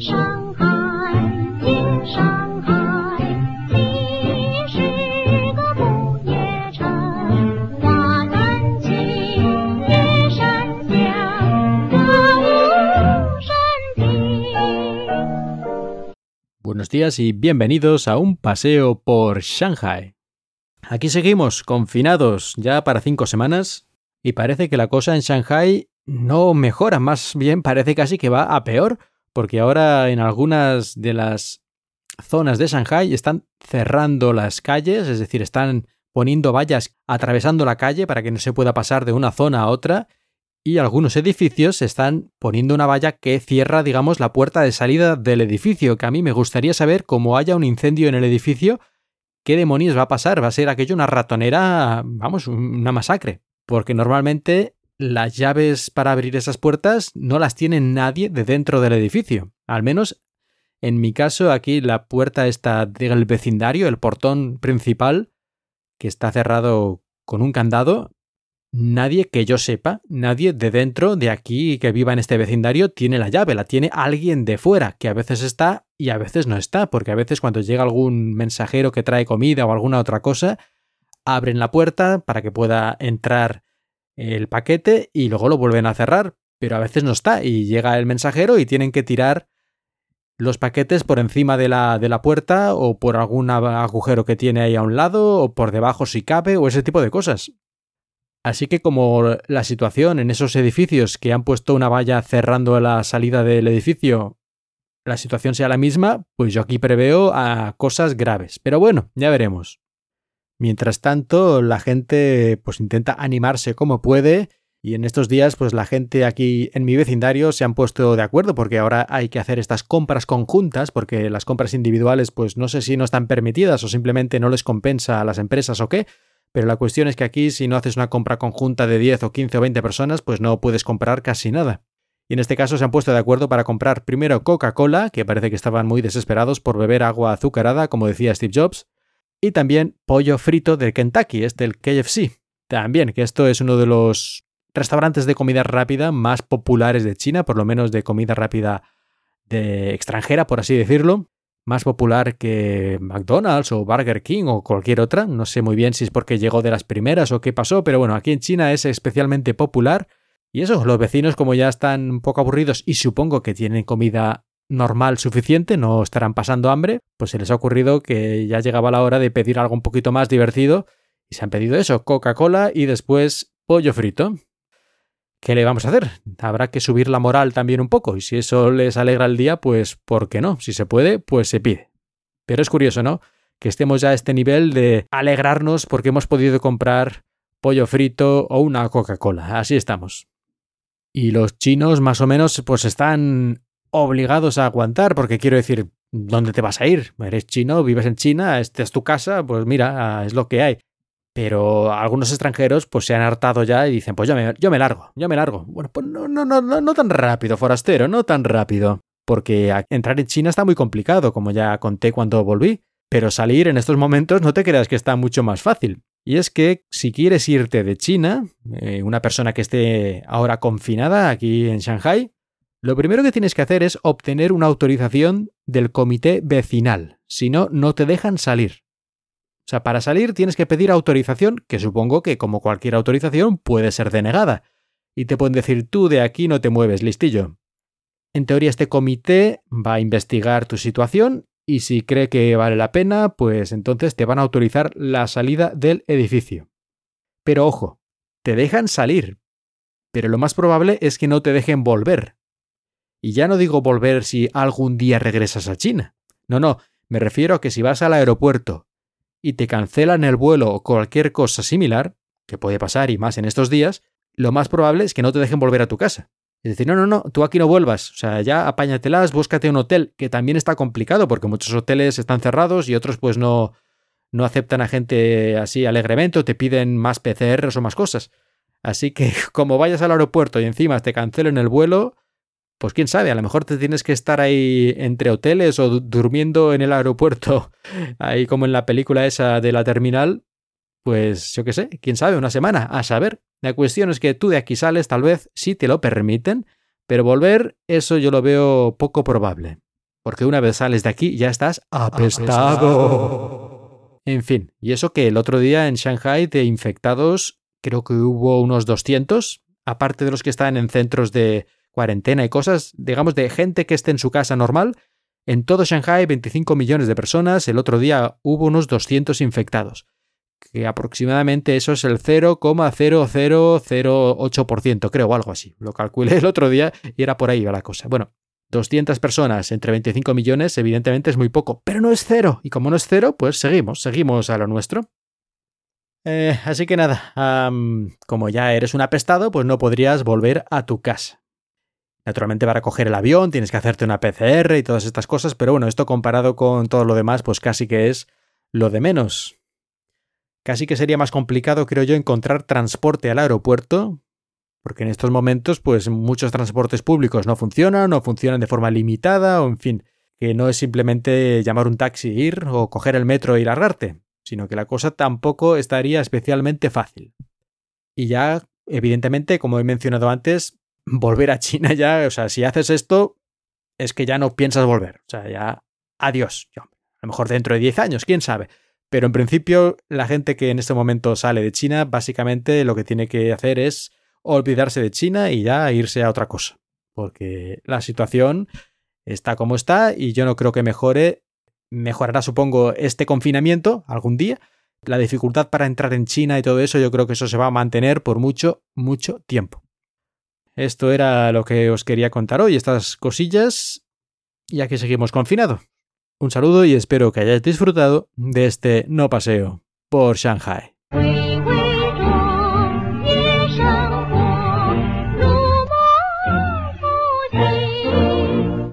上海，进上海，你是个不夜城，花丹青，夜山香，歌舞升平。 Buenos días y bienvenidos a un paseo por Shanghai. Aquí seguimos confinados ya para cinco semanas y parece que la cosa en Shanghai no mejora, más bien parece casi que va a peor, porque ahora en algunas de las zonas de Shanghai están cerrando las calles, es decir, están poniendo vallas atravesando la calle para que no se pueda pasar de una zona a otra y algunos edificios están poniendo una valla que cierra, digamos, la puerta de salida del edificio, que a mí me gustaría saber cómo haya un incendio en el edificio, qué demonios va a pasar, va a ser aquello una ratonera, vamos, una masacre, porque normalmente las llaves para abrir esas puertas no las tiene nadie de dentro del edificio, al menos en mi caso aquí la puerta está del vecindario, el portón principal, que está cerrado con un candado, Nadie que yo sepa, nadie de dentro de aquí que viva en este vecindario tiene la llave, la tiene alguien de fuera, que a veces está y a veces no está, porque a veces cuando llega algún mensajero que trae comida o alguna otra cosa, abren la puerta para que pueda entrar el paquete y luego lo vuelven a cerrar, pero a veces no está y llega el mensajero y tienen que tirar los paquetes por encima de la, de la puerta o por algún agujero que tiene ahí a un lado o por debajo si cabe o ese tipo de cosas. Así que como la situación en esos edificios que han puesto una valla cerrando la salida del edificio, la situación sea la misma, pues yo aquí preveo a cosas graves. Pero bueno, ya veremos. Mientras tanto, la gente pues intenta animarse como puede y en estos días pues la gente aquí en mi vecindario se han puesto de acuerdo porque ahora hay que hacer estas compras conjuntas porque las compras individuales pues no sé si no están permitidas o simplemente no les compensa a las empresas o qué, pero la cuestión es que aquí si no haces una compra conjunta de 10 o 15 o 20 personas, pues no puedes comprar casi nada. Y en este caso se han puesto de acuerdo para comprar primero Coca-Cola, que parece que estaban muy desesperados por beber agua azucarada, como decía Steve Jobs, y también pollo frito del Kentucky, este el KFC. También, que esto es uno de los restaurantes de comida rápida más populares de China, por lo menos de comida rápida de extranjera, por así decirlo más popular que McDonald's o Burger King o cualquier otra. No sé muy bien si es porque llegó de las primeras o qué pasó, pero bueno, aquí en China es especialmente popular. Y eso, los vecinos como ya están un poco aburridos y supongo que tienen comida normal suficiente, no estarán pasando hambre, pues se les ha ocurrido que ya llegaba la hora de pedir algo un poquito más divertido y se han pedido eso, Coca-Cola y después pollo frito. ¿Qué le vamos a hacer? Habrá que subir la moral también un poco, y si eso les alegra el día, pues ¿por qué no? Si se puede, pues se pide. Pero es curioso, ¿no? Que estemos ya a este nivel de alegrarnos porque hemos podido comprar pollo frito o una Coca-Cola. Así estamos. Y los chinos más o menos pues están obligados a aguantar, porque quiero decir, ¿dónde te vas a ir? Eres chino, vives en China, esta es tu casa, pues mira, es lo que hay. Pero algunos extranjeros pues se han hartado ya y dicen, pues yo me, yo me largo, yo me largo. Bueno, pues no, no, no, no, no tan rápido, forastero, no tan rápido. Porque entrar en China está muy complicado, como ya conté cuando volví. Pero salir en estos momentos no te creas que está mucho más fácil. Y es que si quieres irte de China, eh, una persona que esté ahora confinada aquí en Shanghai, lo primero que tienes que hacer es obtener una autorización del comité vecinal. Si no, no te dejan salir. O sea, para salir tienes que pedir autorización, que supongo que como cualquier autorización puede ser denegada. Y te pueden decir tú de aquí no te mueves, listillo. En teoría este comité va a investigar tu situación y si cree que vale la pena, pues entonces te van a autorizar la salida del edificio. Pero ojo, te dejan salir. Pero lo más probable es que no te dejen volver. Y ya no digo volver si algún día regresas a China. No, no, me refiero a que si vas al aeropuerto y te cancelan el vuelo o cualquier cosa similar, que puede pasar y más en estos días, lo más probable es que no te dejen volver a tu casa. Es decir, no, no, no, tú aquí no vuelvas. O sea, ya apáñatelas, búscate un hotel, que también está complicado porque muchos hoteles están cerrados y otros pues no, no aceptan a gente así alegremente o te piden más PCRs o más cosas. Así que como vayas al aeropuerto y encima te cancelen el vuelo, pues quién sabe, a lo mejor te tienes que estar ahí entre hoteles o durmiendo en el aeropuerto, ahí como en la película esa de la terminal, pues yo qué sé, quién sabe, una semana, a saber. La cuestión es que tú de aquí sales, tal vez sí te lo permiten, pero volver, eso yo lo veo poco probable. porque una vez sales de aquí ya estás apestado. En fin, y eso que el otro día en Shanghai de infectados creo que hubo unos 200, aparte de los que están en centros de cuarentena y cosas, digamos, de gente que esté en su casa normal. En todo Shanghai, 25 millones de personas, el otro día hubo unos 200 infectados, que aproximadamente eso es el 0,0008%, creo, o algo así. Lo calculé el otro día y era por ahí la cosa. Bueno, 200 personas entre 25 millones, evidentemente es muy poco, pero no es cero. Y como no es cero, pues seguimos, seguimos a lo nuestro. Eh, así que nada, como ya eres un apestado, pues no podrías volver a tu casa. Naturalmente para coger el avión tienes que hacerte una PCR y todas estas cosas, pero bueno, esto comparado con todo lo demás, pues casi que es lo de menos. Casi que sería más complicado, creo yo, encontrar transporte al aeropuerto, porque en estos momentos, pues muchos transportes públicos no funcionan, o funcionan de forma limitada, o en fin, que no es simplemente llamar un taxi, ir o coger el metro y largarte, sino que la cosa tampoco estaría especialmente fácil. Y ya, evidentemente, como he mencionado antes, volver a China ya, o sea, si haces esto, es que ya no piensas volver, o sea, ya adiós. a lo mejor dentro de 10 años, quién sabe. Pero en principio, la gente que en este momento sale de China, básicamente lo que tiene que hacer es olvidarse de China y ya irse a otra cosa. Porque la situación está como está y yo no creo que mejore. Mejorará, supongo, este confinamiento algún día. La dificultad para entrar en China y todo eso, yo creo que eso se va a mantener por mucho, mucho tiempo. Esto era lo que os quería contar hoy, estas cosillas, ya que seguimos confinados. Un saludo y espero que hayáis disfrutado de este no paseo por Shanghai.